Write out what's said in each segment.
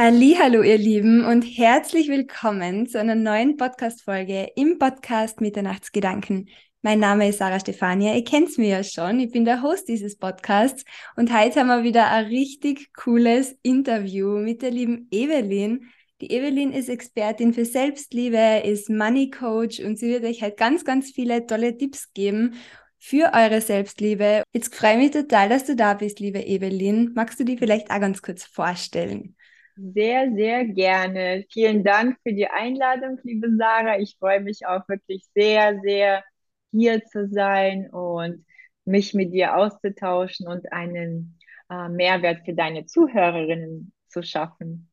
Hallo, ihr Lieben und herzlich willkommen zu einer neuen Podcast-Folge im Podcast Mitternachtsgedanken. Mein Name ist Sarah Stefania, ihr kennt mir ja schon, ich bin der Host dieses Podcasts und heute haben wir wieder ein richtig cooles Interview mit der lieben Evelyn. Die Evelyn ist Expertin für Selbstliebe, ist Money Coach und sie wird euch halt ganz, ganz viele tolle Tipps geben für eure Selbstliebe. Jetzt freue ich mich total, dass du da bist, liebe Evelyn. Magst du die vielleicht auch ganz kurz vorstellen? Sehr, sehr gerne. Vielen Dank für die Einladung, liebe Sarah. Ich freue mich auch wirklich sehr, sehr hier zu sein und mich mit dir auszutauschen und einen äh, Mehrwert für deine Zuhörerinnen zu schaffen.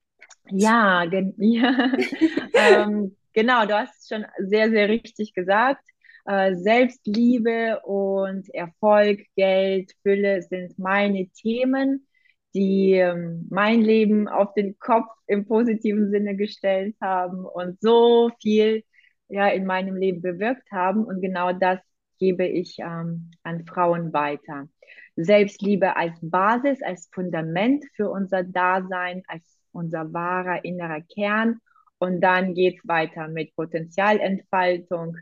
Ja, gen ja. ähm, genau, du hast es schon sehr, sehr richtig gesagt. Äh, Selbstliebe und Erfolg, Geld, Fülle sind meine Themen die ähm, mein Leben auf den Kopf im positiven Sinne gestellt haben und so viel ja in meinem Leben bewirkt haben. Und genau das gebe ich ähm, an Frauen weiter. Selbstliebe als Basis, als Fundament für unser Dasein, als unser wahrer innerer Kern. Und dann geht es weiter mit Potenzialentfaltung,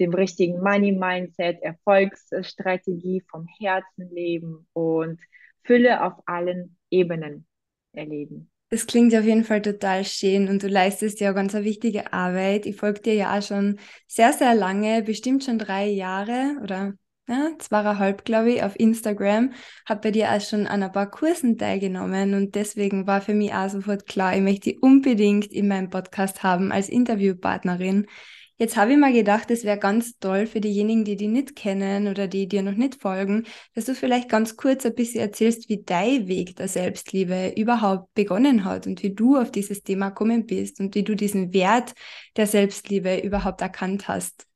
dem richtigen Money-Mindset, Erfolgsstrategie vom Herzen leben und Fülle auf allen Ebenen erleben. Das klingt auf jeden Fall total schön und du leistest ja ganz eine wichtige Arbeit. Ich folge dir ja auch schon sehr, sehr lange, bestimmt schon drei Jahre oder ja, zweieinhalb, glaube ich, auf Instagram. Habe bei dir auch schon an ein paar Kursen teilgenommen und deswegen war für mich auch sofort klar, ich möchte die unbedingt in meinem Podcast haben als Interviewpartnerin. Jetzt habe ich mal gedacht, es wäre ganz toll für diejenigen, die die nicht kennen oder die dir noch nicht folgen, dass du vielleicht ganz kurz ein bisschen erzählst, wie dein Weg der Selbstliebe überhaupt begonnen hat und wie du auf dieses Thema gekommen bist und wie du diesen Wert der Selbstliebe überhaupt erkannt hast.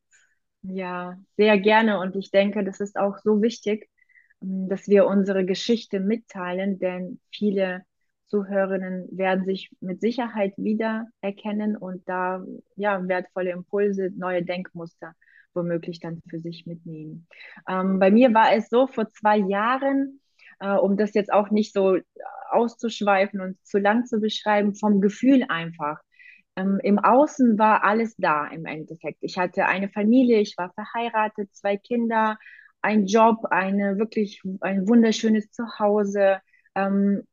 Ja, sehr gerne. Und ich denke, das ist auch so wichtig, dass wir unsere Geschichte mitteilen, denn viele Zuhörerinnen werden sich mit Sicherheit wiedererkennen und da ja wertvolle Impulse, neue Denkmuster womöglich dann für sich mitnehmen. Ähm, bei mir war es so vor zwei Jahren, äh, um das jetzt auch nicht so auszuschweifen und zu lang zu beschreiben, vom Gefühl einfach. Ähm, Im Außen war alles da im Endeffekt. Ich hatte eine Familie, ich war verheiratet, zwei Kinder, ein Job, eine wirklich ein wunderschönes Zuhause. Ähm,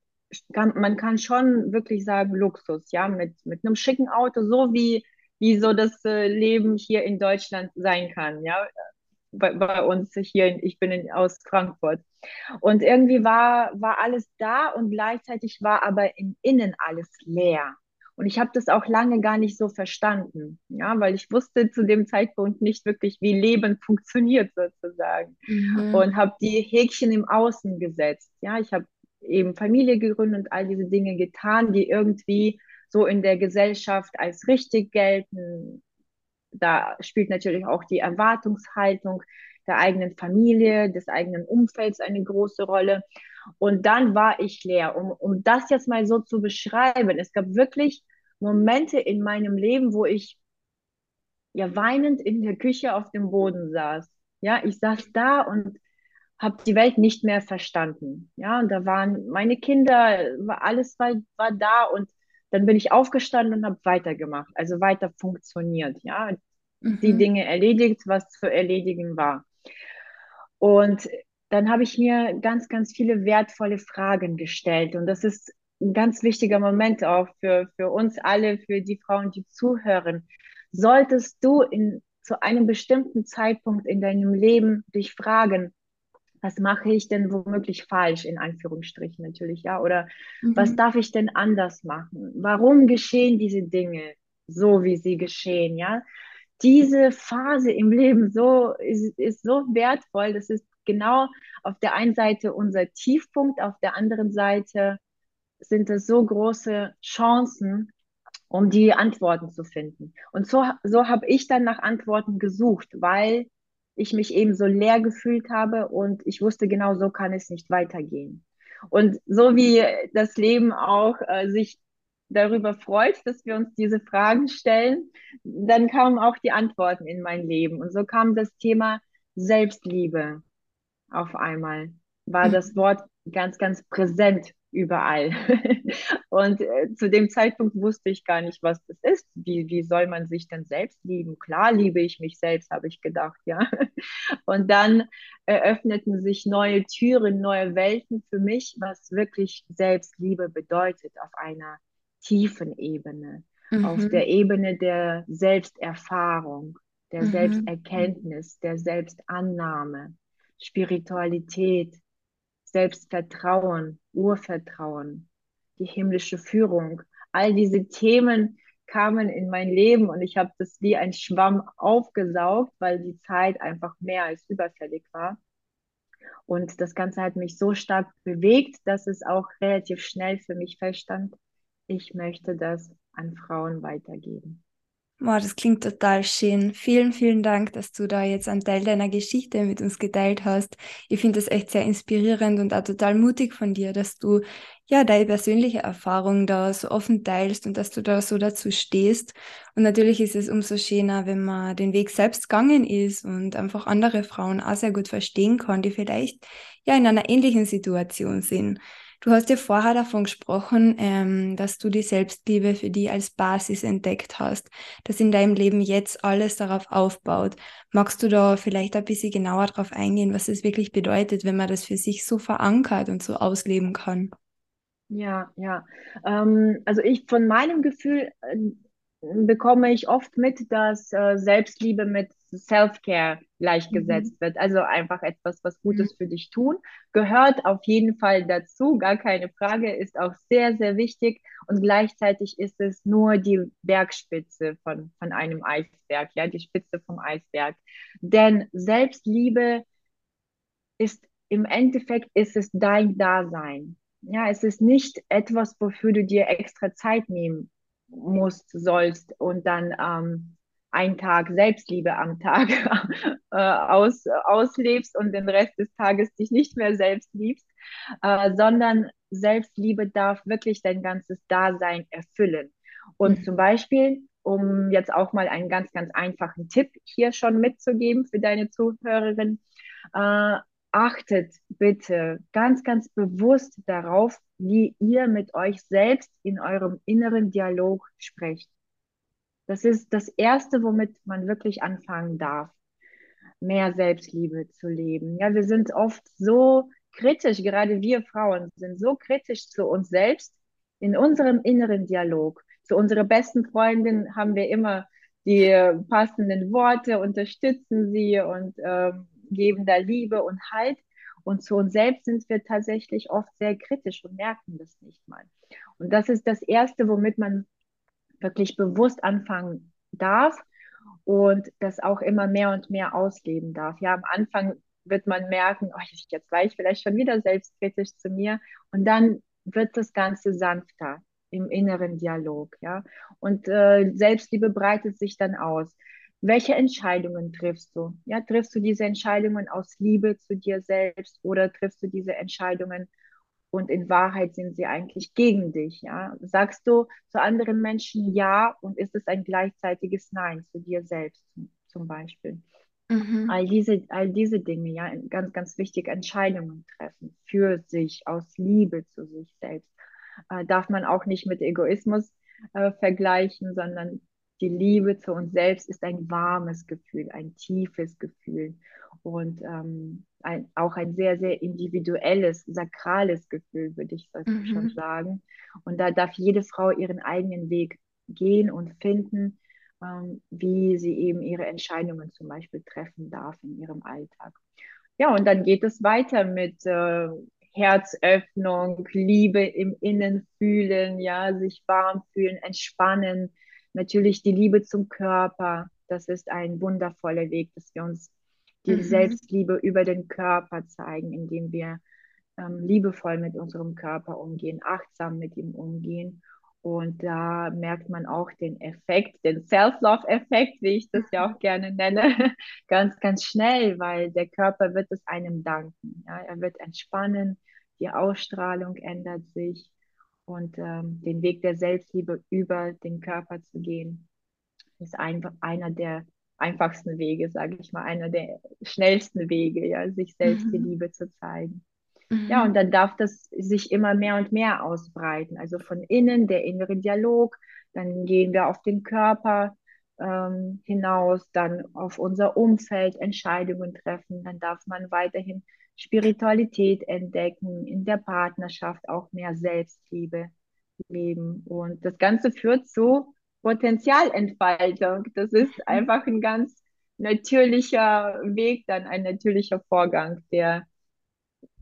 kann, man kann schon wirklich sagen Luxus, ja, mit, mit einem schicken Auto, so wie, wie so das äh, Leben hier in Deutschland sein kann, ja, bei, bei uns hier, ich bin in, aus Frankfurt. Und irgendwie war, war alles da und gleichzeitig war aber im Innen alles leer. Und ich habe das auch lange gar nicht so verstanden, ja, weil ich wusste zu dem Zeitpunkt nicht wirklich, wie Leben funktioniert sozusagen. Mhm. Und habe die Häkchen im Außen gesetzt. Ja, ich habe eben Familie gegründet und all diese Dinge getan, die irgendwie so in der Gesellschaft als richtig gelten. Da spielt natürlich auch die Erwartungshaltung der eigenen Familie, des eigenen Umfelds eine große Rolle. Und dann war ich leer. Um, um das jetzt mal so zu beschreiben, es gab wirklich Momente in meinem Leben, wo ich ja weinend in der Küche auf dem Boden saß. Ja, ich saß da und habe die Welt nicht mehr verstanden. Ja, und da waren meine Kinder, war alles war, war da und dann bin ich aufgestanden und habe weitergemacht, also weiter funktioniert, ja, mhm. die Dinge erledigt, was zu erledigen war. Und dann habe ich mir ganz, ganz viele wertvolle Fragen gestellt und das ist ein ganz wichtiger Moment auch für, für uns alle, für die Frauen, die zuhören. Solltest du in, zu einem bestimmten Zeitpunkt in deinem Leben dich fragen, was mache ich denn womöglich falsch, in Anführungsstrichen natürlich, ja, oder mhm. was darf ich denn anders machen? Warum geschehen diese Dinge so, wie sie geschehen, ja? Diese Phase im Leben so ist, ist so wertvoll, das ist genau auf der einen Seite unser Tiefpunkt, auf der anderen Seite sind es so große Chancen, um die Antworten zu finden. Und so, so habe ich dann nach Antworten gesucht, weil ich mich eben so leer gefühlt habe und ich wusste genau, so kann es nicht weitergehen. Und so wie das Leben auch äh, sich darüber freut, dass wir uns diese Fragen stellen, dann kamen auch die Antworten in mein Leben. Und so kam das Thema Selbstliebe auf einmal, war das Wort ganz, ganz präsent überall. Und äh, zu dem Zeitpunkt wusste ich gar nicht, was das ist. Wie, wie soll man sich denn selbst lieben? Klar liebe ich mich selbst, habe ich gedacht, ja. Und dann eröffneten sich neue Türen, neue Welten für mich, was wirklich Selbstliebe bedeutet auf einer tiefen Ebene, mhm. auf der Ebene der Selbsterfahrung, der mhm. Selbsterkenntnis, der Selbstannahme, Spiritualität, Selbstvertrauen, Urvertrauen, die himmlische Führung. All diese Themen kamen in mein Leben und ich habe das wie ein Schwamm aufgesaugt, weil die Zeit einfach mehr als überfällig war. Und das Ganze hat mich so stark bewegt, dass es auch relativ schnell für mich feststand, ich möchte das an Frauen weitergeben. Wow, das klingt total schön. Vielen, vielen Dank, dass du da jetzt einen Teil deiner Geschichte mit uns geteilt hast. Ich finde das echt sehr inspirierend und auch total mutig von dir, dass du ja deine persönliche Erfahrung da so offen teilst und dass du da so dazu stehst. Und natürlich ist es umso schöner, wenn man den Weg selbst gegangen ist und einfach andere Frauen auch sehr gut verstehen kann, die vielleicht ja in einer ähnlichen Situation sind. Du hast ja vorher davon gesprochen, ähm, dass du die Selbstliebe für die als Basis entdeckt hast, dass in deinem Leben jetzt alles darauf aufbaut. Magst du da vielleicht ein bisschen genauer darauf eingehen, was es wirklich bedeutet, wenn man das für sich so verankert und so ausleben kann? Ja, ja. Ähm, also ich von meinem Gefühl äh, bekomme ich oft mit, dass äh, Selbstliebe mit Self-Care gleichgesetzt mhm. wird. Also einfach etwas, was Gutes mhm. für dich tun. Gehört auf jeden Fall dazu, gar keine Frage, ist auch sehr, sehr wichtig. Und gleichzeitig ist es nur die Bergspitze von, von einem Eisberg, ja, die Spitze vom Eisberg. Denn Selbstliebe ist im Endeffekt ist es dein Dasein. Ja, es ist nicht etwas, wofür du dir extra Zeit nehmen musst, sollst und dann ähm, einen Tag Selbstliebe am Tag äh, aus, auslebst und den Rest des Tages dich nicht mehr selbst liebst, äh, sondern Selbstliebe darf wirklich dein ganzes Dasein erfüllen. Und mhm. zum Beispiel, um jetzt auch mal einen ganz, ganz einfachen Tipp hier schon mitzugeben für deine Zuhörerin, äh, achtet bitte ganz, ganz bewusst darauf, wie ihr mit euch selbst in eurem inneren Dialog sprecht. Das ist das Erste, womit man wirklich anfangen darf, mehr Selbstliebe zu leben. Ja, wir sind oft so kritisch, gerade wir Frauen sind so kritisch zu uns selbst in unserem inneren Dialog. Zu unserer besten Freundin haben wir immer die passenden Worte, unterstützen sie und äh, geben da Liebe und Halt. Und zu uns selbst sind wir tatsächlich oft sehr kritisch und merken das nicht mal. Und das ist das Erste, womit man wirklich bewusst anfangen darf und das auch immer mehr und mehr ausleben darf. Ja, am Anfang wird man merken, oh, jetzt war ich vielleicht schon wieder selbstkritisch zu mir und dann wird das Ganze sanfter im inneren Dialog, ja. Und äh, Selbstliebe breitet sich dann aus. Welche Entscheidungen triffst du? Ja, triffst du diese Entscheidungen aus Liebe zu dir selbst oder triffst du diese Entscheidungen und in Wahrheit sind sie eigentlich gegen dich. Ja? Sagst du zu anderen Menschen Ja und ist es ein gleichzeitiges Nein zu dir selbst zum Beispiel? Mhm. All, diese, all diese Dinge, ja, ganz, ganz wichtig, Entscheidungen treffen für sich, aus Liebe zu sich selbst. Äh, darf man auch nicht mit Egoismus äh, vergleichen, sondern die Liebe zu uns selbst ist ein warmes Gefühl, ein tiefes Gefühl und ähm, ein, auch ein sehr, sehr individuelles, sakrales Gefühl, würde ich mhm. schon sagen. Und da darf jede Frau ihren eigenen Weg gehen und finden, ähm, wie sie eben ihre Entscheidungen zum Beispiel treffen darf in ihrem Alltag. Ja, und dann geht es weiter mit äh, Herzöffnung, Liebe im Innen fühlen, ja, sich warm fühlen, entspannen. Natürlich die Liebe zum Körper. Das ist ein wundervoller Weg, dass wir uns die mhm. Selbstliebe über den Körper zeigen, indem wir ähm, liebevoll mit unserem Körper umgehen, achtsam mit ihm umgehen. Und da merkt man auch den Effekt, den Self-Love-Effekt, wie ich das ja auch gerne nenne, ganz, ganz schnell, weil der Körper wird es einem danken. Ja? Er wird entspannen, die Ausstrahlung ändert sich und ähm, den Weg der Selbstliebe über den Körper zu gehen, ist einfach einer der einfachsten Wege, sage ich mal, einer der schnellsten Wege, ja, sich selbst mhm. die Liebe zu zeigen. Mhm. Ja, und dann darf das sich immer mehr und mehr ausbreiten. Also von innen, der innere Dialog, dann gehen wir auf den Körper ähm, hinaus, dann auf unser Umfeld Entscheidungen treffen. Dann darf man weiterhin Spiritualität entdecken, in der Partnerschaft auch mehr Selbstliebe leben. Und das Ganze führt zu Potenzialentfaltung. Das ist mhm. einfach ein ganz natürlicher Weg, dann ein natürlicher Vorgang, der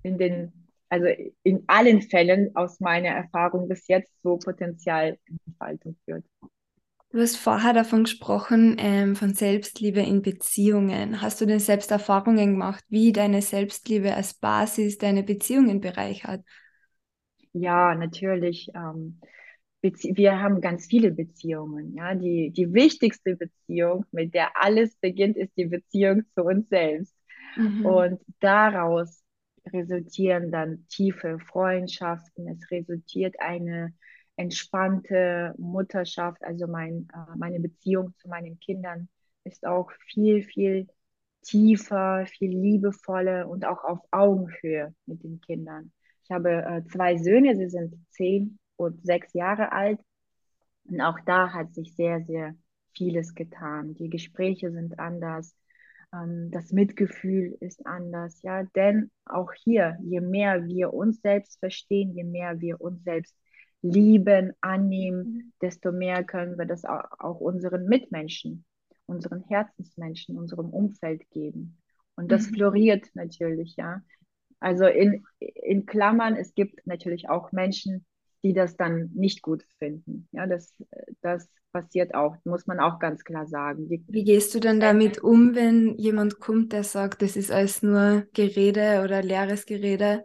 in den, also in allen Fällen aus meiner Erfahrung bis jetzt so Potenzialentfaltung führt. Du hast vorher davon gesprochen, ähm, von Selbstliebe in Beziehungen. Hast du denn selbst Erfahrungen gemacht, wie deine Selbstliebe als Basis deine Beziehungen bereichert? Ja, natürlich. Ähm, wir haben ganz viele Beziehungen. Ja, die, die wichtigste Beziehung, mit der alles beginnt, ist die Beziehung zu uns selbst. Mhm. Und daraus resultieren dann tiefe Freundschaften. Es resultiert eine entspannte Mutterschaft, also mein, äh, meine Beziehung zu meinen Kindern ist auch viel, viel tiefer, viel liebevoller und auch auf Augenhöhe mit den Kindern. Ich habe äh, zwei Söhne, sie sind zehn und sechs Jahre alt. Und auch da hat sich sehr, sehr vieles getan. Die Gespräche sind anders. Ähm, das Mitgefühl ist anders. Ja, denn auch hier, je mehr wir uns selbst verstehen, je mehr wir uns selbst lieben, annehmen, mhm. desto mehr können wir das auch unseren Mitmenschen, unseren Herzensmenschen, unserem Umfeld geben. Und das mhm. floriert natürlich, ja. Also in, in Klammern, es gibt natürlich auch Menschen, die das dann nicht gut finden. Ja, das, das passiert auch, muss man auch ganz klar sagen. Die, Wie gehst du denn damit um, wenn jemand kommt, der sagt, das ist alles nur Gerede oder leeres Gerede?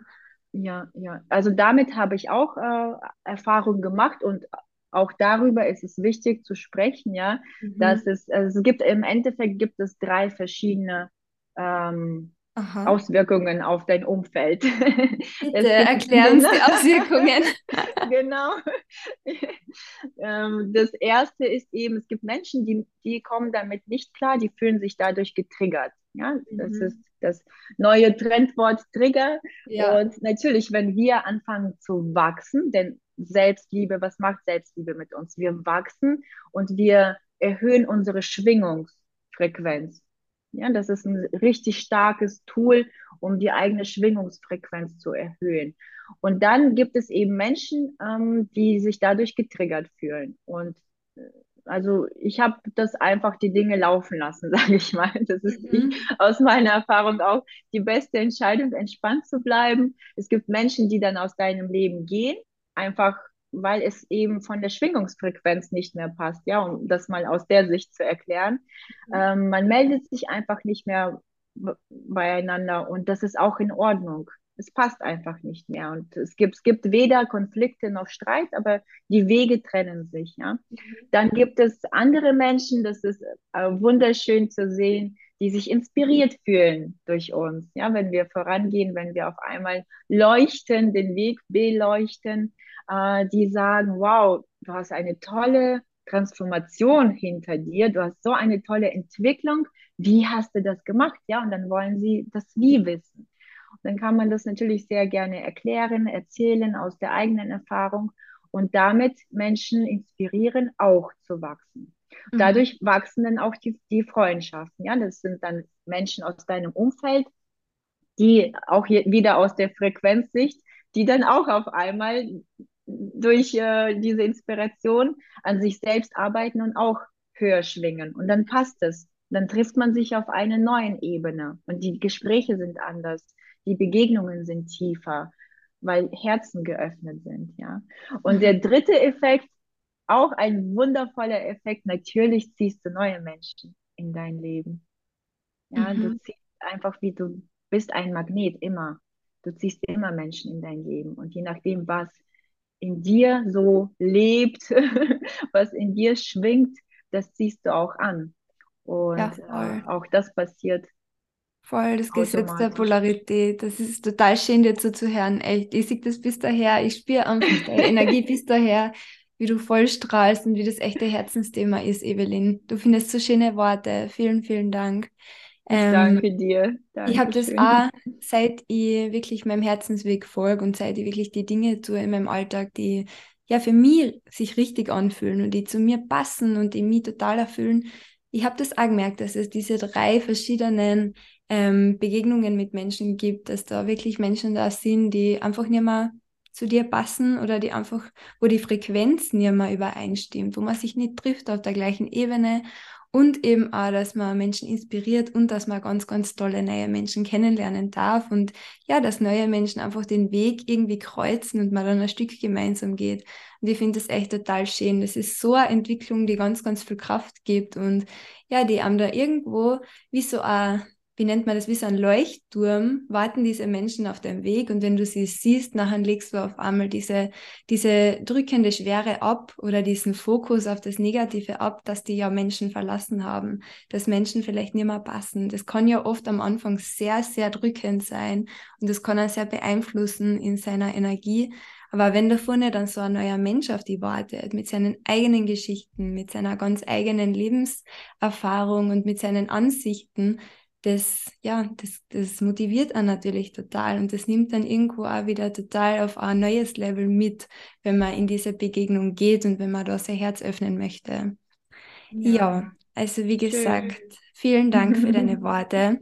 Ja, ja. Also damit habe ich auch äh, Erfahrungen gemacht und auch darüber ist es wichtig zu sprechen, ja, mhm. dass es, also es gibt im Endeffekt gibt es drei verschiedene ähm, Auswirkungen auf dein Umfeld. Bitte erklären uns die Auswirkungen. genau. Ähm, das erste ist eben, es gibt Menschen, die, die kommen damit nicht klar, die fühlen sich dadurch getriggert. Ja, das mhm. ist das neue Trendwort Trigger. Ja. Und natürlich, wenn wir anfangen zu wachsen, denn Selbstliebe, was macht Selbstliebe mit uns? Wir wachsen und wir erhöhen unsere Schwingungsfrequenz. Ja, das ist ein richtig starkes Tool, um die eigene Schwingungsfrequenz zu erhöhen. Und dann gibt es eben Menschen, ähm, die sich dadurch getriggert fühlen. Und äh, also ich habe das einfach die Dinge laufen lassen, sage ich mal. Das ist mhm. aus meiner Erfahrung auch die beste Entscheidung, entspannt zu bleiben. Es gibt Menschen, die dann aus deinem Leben gehen, einfach weil es eben von der Schwingungsfrequenz nicht mehr passt, ja, um das mal aus der Sicht zu erklären. Mhm. Ähm, man meldet sich einfach nicht mehr beieinander und das ist auch in Ordnung es passt einfach nicht mehr. Und es gibt, es gibt weder Konflikte noch Streit, aber die Wege trennen sich. Ja? Mhm. Dann gibt es andere Menschen, das ist äh, wunderschön zu sehen, die sich inspiriert fühlen durch uns. Ja, wenn wir vorangehen, wenn wir auf einmal leuchten, den Weg beleuchten, äh, die sagen, wow, du hast eine tolle Transformation hinter dir, du hast so eine tolle Entwicklung, wie hast du das gemacht? Ja, und dann wollen sie das Wie wissen dann kann man das natürlich sehr gerne erklären, erzählen aus der eigenen Erfahrung und damit Menschen inspirieren, auch zu wachsen. Mhm. Dadurch wachsen dann auch die, die Freundschaften. Ja, das sind dann Menschen aus deinem Umfeld, die auch hier wieder aus der Frequenzsicht, die dann auch auf einmal durch äh, diese Inspiration an sich selbst arbeiten und auch höher schwingen. Und dann passt es. Dann trifft man sich auf einer neuen Ebene und die Gespräche sind anders die Begegnungen sind tiefer, weil Herzen geöffnet sind, ja. Und der dritte Effekt, auch ein wundervoller Effekt, natürlich ziehst du neue Menschen in dein Leben. Ja, mhm. du ziehst einfach wie du bist ein Magnet immer. Du ziehst immer Menschen in dein Leben und je nachdem, was in dir so lebt, was in dir schwingt, das ziehst du auch an. Und ja, äh, auch das passiert Voll, das Gesetz der Polarität. Das ist total schön, dir zuzuhören. Echt, ich sehe das bis daher. Ich spüre einfach deine Energie bis daher, wie du voll strahlst und wie das echte Herzensthema ist, Evelyn. Du findest so schöne Worte. Vielen, vielen Dank. Ähm, danke dir. Dankeschön. Ich habe das auch, seit ich wirklich meinem Herzensweg folge und seit ich wirklich die Dinge tue in meinem Alltag, die ja für mich sich richtig anfühlen und die zu mir passen und die mich total erfüllen. Ich habe das auch gemerkt, dass es diese drei verschiedenen ähm, Begegnungen mit Menschen gibt, dass da wirklich Menschen da sind, die einfach nicht mehr zu dir passen oder die einfach, wo die Frequenz nicht mehr übereinstimmt, wo man sich nicht trifft auf der gleichen Ebene und eben auch, dass man Menschen inspiriert und dass man ganz, ganz tolle neue Menschen kennenlernen darf und ja, dass neue Menschen einfach den Weg irgendwie kreuzen und man dann ein Stück gemeinsam geht. Und ich finde das echt total schön. Das ist so eine Entwicklung, die ganz, ganz viel Kraft gibt und ja, die einem da irgendwo wie so ein wie nennt man das, wie so ein Leuchtturm, warten diese Menschen auf dem Weg und wenn du sie siehst, nachher legst du auf einmal diese, diese drückende Schwere ab oder diesen Fokus auf das Negative ab, dass die ja Menschen verlassen haben, dass Menschen vielleicht nicht mehr passen. Das kann ja oft am Anfang sehr, sehr drückend sein und das kann er sehr beeinflussen in seiner Energie. Aber wenn da vorne dann so ein neuer Mensch auf die wartet, mit seinen eigenen Geschichten, mit seiner ganz eigenen Lebenserfahrung und mit seinen Ansichten, das, ja, das, das motiviert einen natürlich total und das nimmt dann irgendwo auch wieder total auf ein neues Level mit, wenn man in diese Begegnung geht und wenn man da sein Herz öffnen möchte. Ja, ja also wie gesagt, Schön. vielen Dank für deine Worte.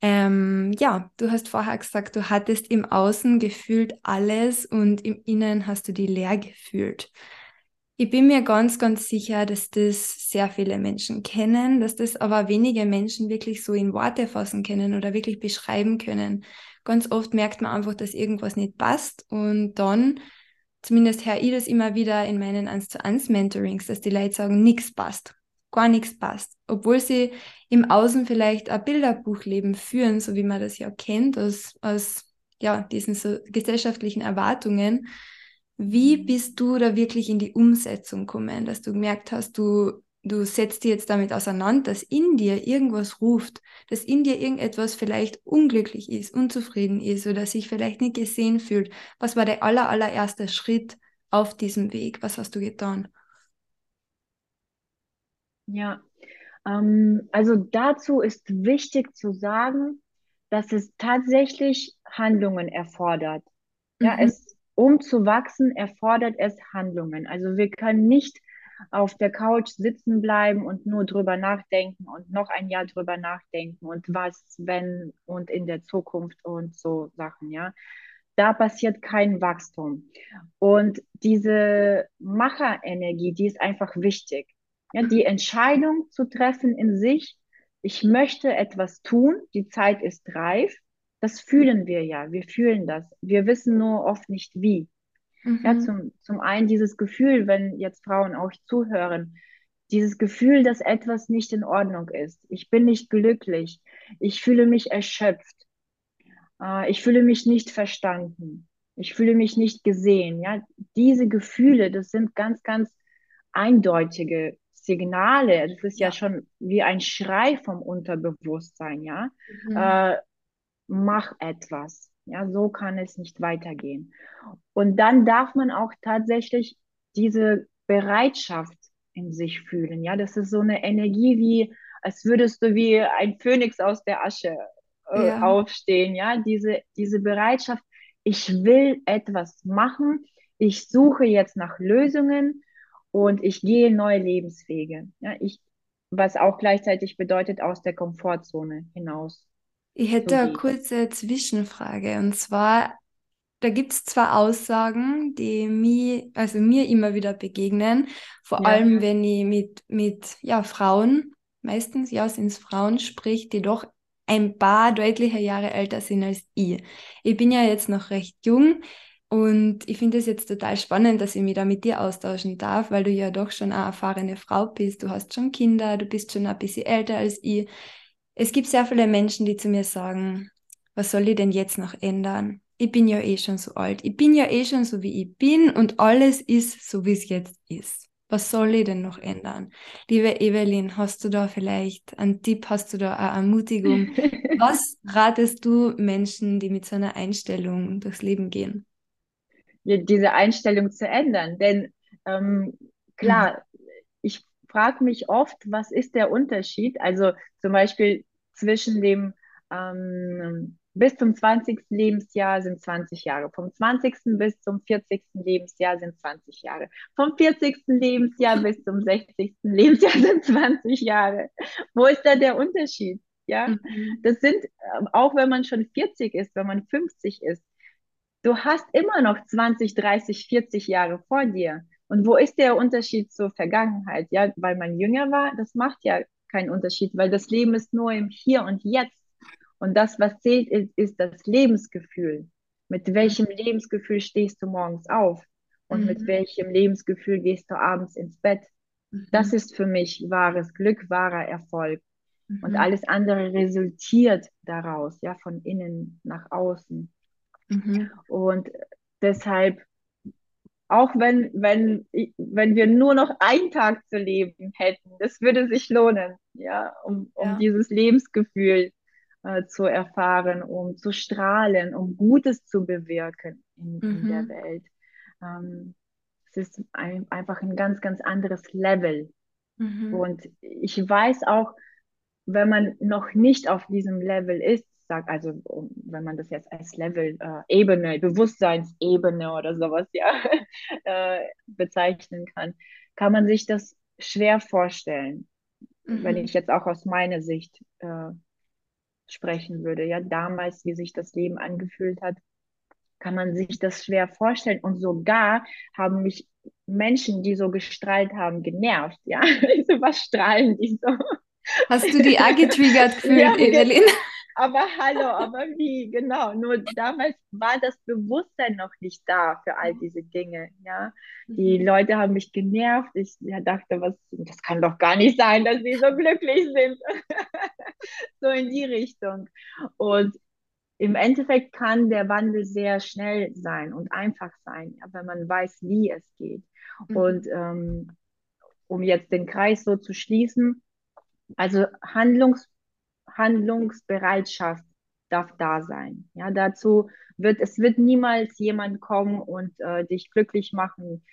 Ähm, ja, du hast vorher gesagt, du hattest im Außen gefühlt alles und im Innen hast du die leer gefühlt. Ich bin mir ganz, ganz sicher, dass das sehr viele Menschen kennen, dass das aber wenige Menschen wirklich so in Worte fassen können oder wirklich beschreiben können. Ganz oft merkt man einfach, dass irgendwas nicht passt und dann, zumindest höre ich das immer wieder in meinen 1 zu 1 Mentorings, dass die Leute sagen, nichts passt, gar nichts passt. Obwohl sie im Außen vielleicht ein Bilderbuchleben führen, so wie man das ja kennt aus, aus ja, diesen so gesellschaftlichen Erwartungen, wie bist du da wirklich in die Umsetzung gekommen, dass du gemerkt hast, du, du setzt dich jetzt damit auseinander, dass in dir irgendwas ruft, dass in dir irgendetwas vielleicht unglücklich ist, unzufrieden ist oder sich vielleicht nicht gesehen fühlt? Was war der aller, allererste Schritt auf diesem Weg? Was hast du getan? Ja, ähm, also dazu ist wichtig zu sagen, dass es tatsächlich Handlungen erfordert. Ja, mhm. es um zu wachsen, erfordert es Handlungen. Also wir können nicht auf der Couch sitzen bleiben und nur drüber nachdenken und noch ein Jahr drüber nachdenken und was, wenn und in der Zukunft und so Sachen, ja. Da passiert kein Wachstum. Und diese Macherenergie, die ist einfach wichtig. Ja, die Entscheidung zu treffen in sich, ich möchte etwas tun, die Zeit ist reif, das fühlen wir ja, wir fühlen das. Wir wissen nur oft nicht wie. Mhm. Ja, zum, zum einen dieses Gefühl, wenn jetzt Frauen auch zuhören, dieses Gefühl, dass etwas nicht in Ordnung ist. Ich bin nicht glücklich. Ich fühle mich erschöpft. Äh, ich fühle mich nicht verstanden. Ich fühle mich nicht gesehen. Ja, diese Gefühle, das sind ganz, ganz eindeutige Signale. Das ist ja, ja schon wie ein Schrei vom Unterbewusstsein. Ja, mhm. Mach etwas. Ja, so kann es nicht weitergehen. Und dann darf man auch tatsächlich diese Bereitschaft in sich fühlen. Ja, das ist so eine Energie wie, als würdest du wie ein Phönix aus der Asche äh, ja. aufstehen. Ja, diese, diese Bereitschaft, ich will etwas machen. Ich suche jetzt nach Lösungen und ich gehe neue Lebenswege. Ja, ich, was auch gleichzeitig bedeutet, aus der Komfortzone hinaus ich hätte eine kurze Zwischenfrage und zwar, da gibt es zwei Aussagen, die mir, also mir immer wieder begegnen, vor ja. allem wenn ich mit, mit ja, Frauen, meistens ja sind es Frauen, sprich, die doch ein paar deutliche Jahre älter sind als ich. Ich bin ja jetzt noch recht jung und ich finde es jetzt total spannend, dass ich mich da mit dir austauschen darf, weil du ja doch schon eine erfahrene Frau bist. Du hast schon Kinder, du bist schon ein bisschen älter als ich. Es gibt sehr viele Menschen, die zu mir sagen, was soll ich denn jetzt noch ändern? Ich bin ja eh schon so alt. Ich bin ja eh schon so, wie ich bin und alles ist so, wie es jetzt ist. Was soll ich denn noch ändern? Liebe Evelyn, hast du da vielleicht einen Tipp, hast du da eine Ermutigung? Was ratest du Menschen, die mit so einer Einstellung durchs Leben gehen? Ja, diese Einstellung zu ändern. Denn ähm, klar, mhm. ich frage mich oft, was ist der Unterschied? Also zum Beispiel zwischen dem ähm, bis zum 20. Lebensjahr sind 20 Jahre. Vom 20. bis zum 40. Lebensjahr sind 20 Jahre. Vom 40. Lebensjahr bis zum 60. Lebensjahr sind 20 Jahre. Wo ist da der Unterschied? Ja, mhm. das sind, ähm, auch wenn man schon 40 ist, wenn man 50 ist, du hast immer noch 20, 30, 40 Jahre vor dir. Und wo ist der Unterschied zur Vergangenheit? Ja, weil man jünger war, das macht ja keinen Unterschied, weil das Leben ist nur im Hier und Jetzt. Und das, was zählt, ist, ist das Lebensgefühl. Mit welchem Lebensgefühl stehst du morgens auf? Und mhm. mit welchem Lebensgefühl gehst du abends ins Bett? Mhm. Das ist für mich wahres Glück, wahrer Erfolg. Mhm. Und alles andere resultiert daraus, ja, von innen nach außen. Mhm. Und deshalb, auch wenn, wenn, wenn wir nur noch einen Tag zu leben hätten, das würde sich lohnen, ja, um, um ja. dieses Lebensgefühl äh, zu erfahren, um zu strahlen, um Gutes zu bewirken in, mhm. in der mhm. Welt. Ähm, es ist ein, einfach ein ganz, ganz anderes Level. Mhm. Und ich weiß auch, wenn man noch nicht auf diesem Level ist, sag, also wenn man das jetzt als Level, äh, Ebene, Bewusstseinsebene oder sowas ja äh, bezeichnen kann, kann man sich das schwer vorstellen. Mhm. Wenn ich jetzt auch aus meiner Sicht äh, sprechen würde, ja, damals, wie sich das Leben angefühlt hat, kann man sich das schwer vorstellen. Und sogar haben mich Menschen, die so gestrahlt haben, genervt. Ja, so was strahlen die so. Hast du die auch getriggert gefühlt, ja, Evelyn? Aber hallo, aber wie, genau. Nur damals war das Bewusstsein noch nicht da für all diese Dinge. Ja, die mhm. Leute haben mich genervt. Ich dachte, was, das kann doch gar nicht sein, dass sie so glücklich sind. so in die Richtung. Und im Endeffekt kann der Wandel sehr schnell sein und einfach sein, wenn man weiß, wie es geht. Mhm. Und ähm, um jetzt den Kreis so zu schließen, also Handlungs Handlungsbereitschaft darf da sein. Ja, dazu wird es wird niemals jemand kommen und äh, dich glücklich machen,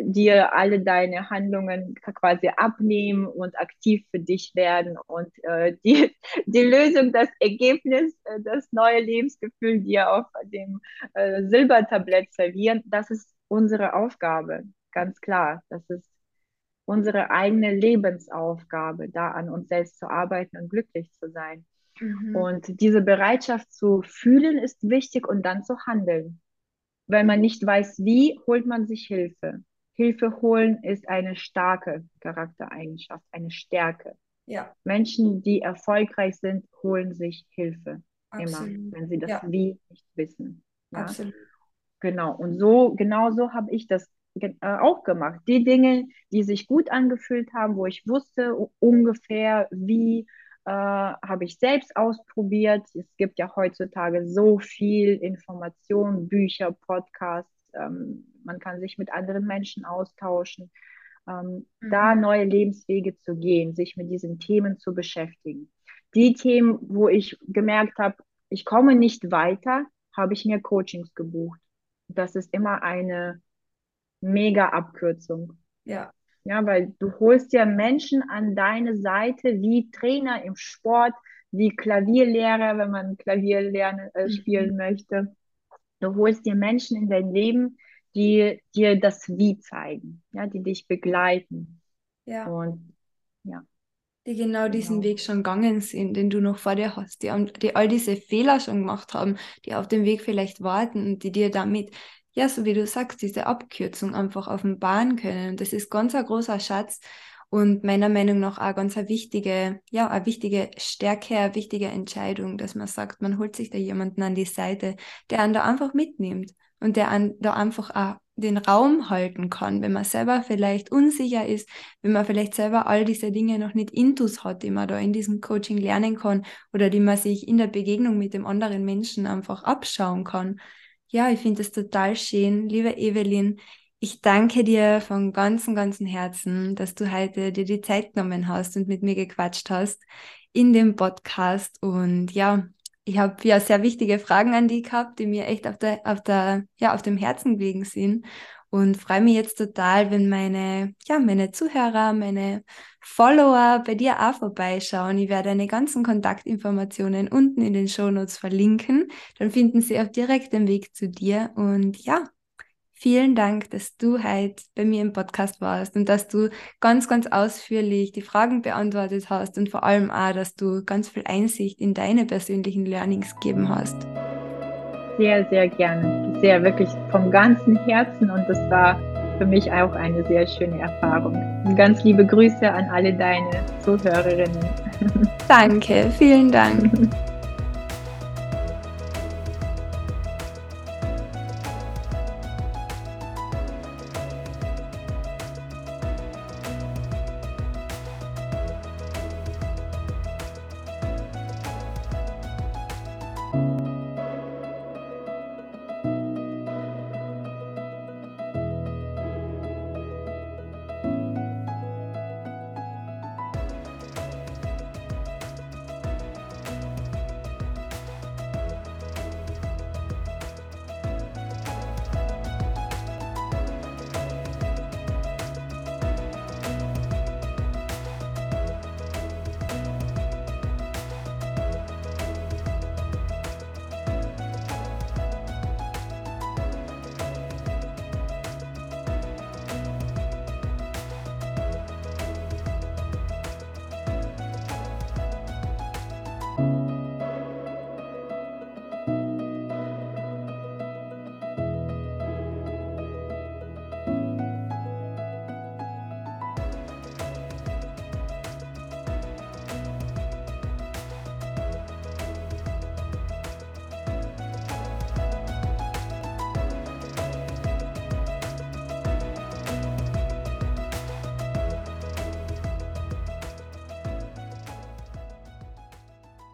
dir alle deine Handlungen quasi abnehmen und aktiv für dich werden und äh, die, die Lösung, das Ergebnis, äh, das neue Lebensgefühl dir auf dem äh, Silbertablett servieren, das ist unsere Aufgabe, ganz klar. Das ist unsere eigene Lebensaufgabe, da an uns selbst zu arbeiten und glücklich zu sein. Mhm. Und diese Bereitschaft zu fühlen ist wichtig und dann zu handeln. Wenn man nicht weiß, wie, holt man sich Hilfe. Hilfe holen ist eine starke Charaktereigenschaft, eine Stärke. Ja. Menschen, die erfolgreich sind, holen sich Hilfe. Absolut. Immer, wenn sie das ja. Wie nicht wissen. Ja? Absolut. Genau. Und so, genau so habe ich das äh, auch gemacht. Die Dinge, die sich gut angefühlt haben, wo ich wusste ungefähr, wie äh, habe ich selbst ausprobiert. Es gibt ja heutzutage so viel Information, Bücher, Podcasts. Ähm, man kann sich mit anderen Menschen austauschen. Ähm, mhm. Da neue Lebenswege zu gehen, sich mit diesen Themen zu beschäftigen. Die Themen, wo ich gemerkt habe, ich komme nicht weiter, habe ich mir Coachings gebucht. Das ist immer eine mega Abkürzung. Ja. Ja, weil du holst ja Menschen an deine Seite wie Trainer im Sport, wie Klavierlehrer, wenn man Klavier lernen, äh, mhm. spielen möchte. Du holst dir Menschen in dein Leben, die dir das Wie zeigen, ja, die dich begleiten. Ja. Und ja. Die genau diesen genau. Weg schon gegangen sind, den du noch vor dir hast, die, die all diese Fehler schon gemacht haben, die auf dem Weg vielleicht warten und die dir damit ja, so wie du sagst, diese Abkürzung einfach offenbaren können. Und das ist ganz ein großer Schatz und meiner Meinung nach auch ganz eine wichtige, ja, eine wichtige Stärke, eine wichtige Entscheidung, dass man sagt, man holt sich da jemanden an die Seite, der einen da einfach mitnimmt und der einen da einfach auch den Raum halten kann, wenn man selber vielleicht unsicher ist, wenn man vielleicht selber all diese Dinge noch nicht intus hat, die man da in diesem Coaching lernen kann oder die man sich in der Begegnung mit dem anderen Menschen einfach abschauen kann. Ja, ich finde es total schön. Liebe Evelyn, ich danke dir von ganzem, ganzem Herzen, dass du heute dir die Zeit genommen hast und mit mir gequatscht hast in dem Podcast. Und ja, ich habe ja sehr wichtige Fragen an dich gehabt, die mir echt auf der, auf der, ja, auf dem Herzen gelegen sind. Und freue mich jetzt total, wenn meine, ja, meine Zuhörer, meine Follower bei dir auch vorbeischauen. Ich werde deine ganzen Kontaktinformationen unten in den Shownotes verlinken. Dann finden sie auch direkt den Weg zu dir. Und ja, vielen Dank, dass du heute bei mir im Podcast warst und dass du ganz, ganz ausführlich die Fragen beantwortet hast und vor allem auch, dass du ganz viel Einsicht in deine persönlichen Learnings gegeben hast sehr, sehr gerne. Sehr, wirklich vom ganzen Herzen und das war für mich auch eine sehr schöne Erfahrung. Ganz liebe Grüße an alle deine Zuhörerinnen. Danke, vielen Dank.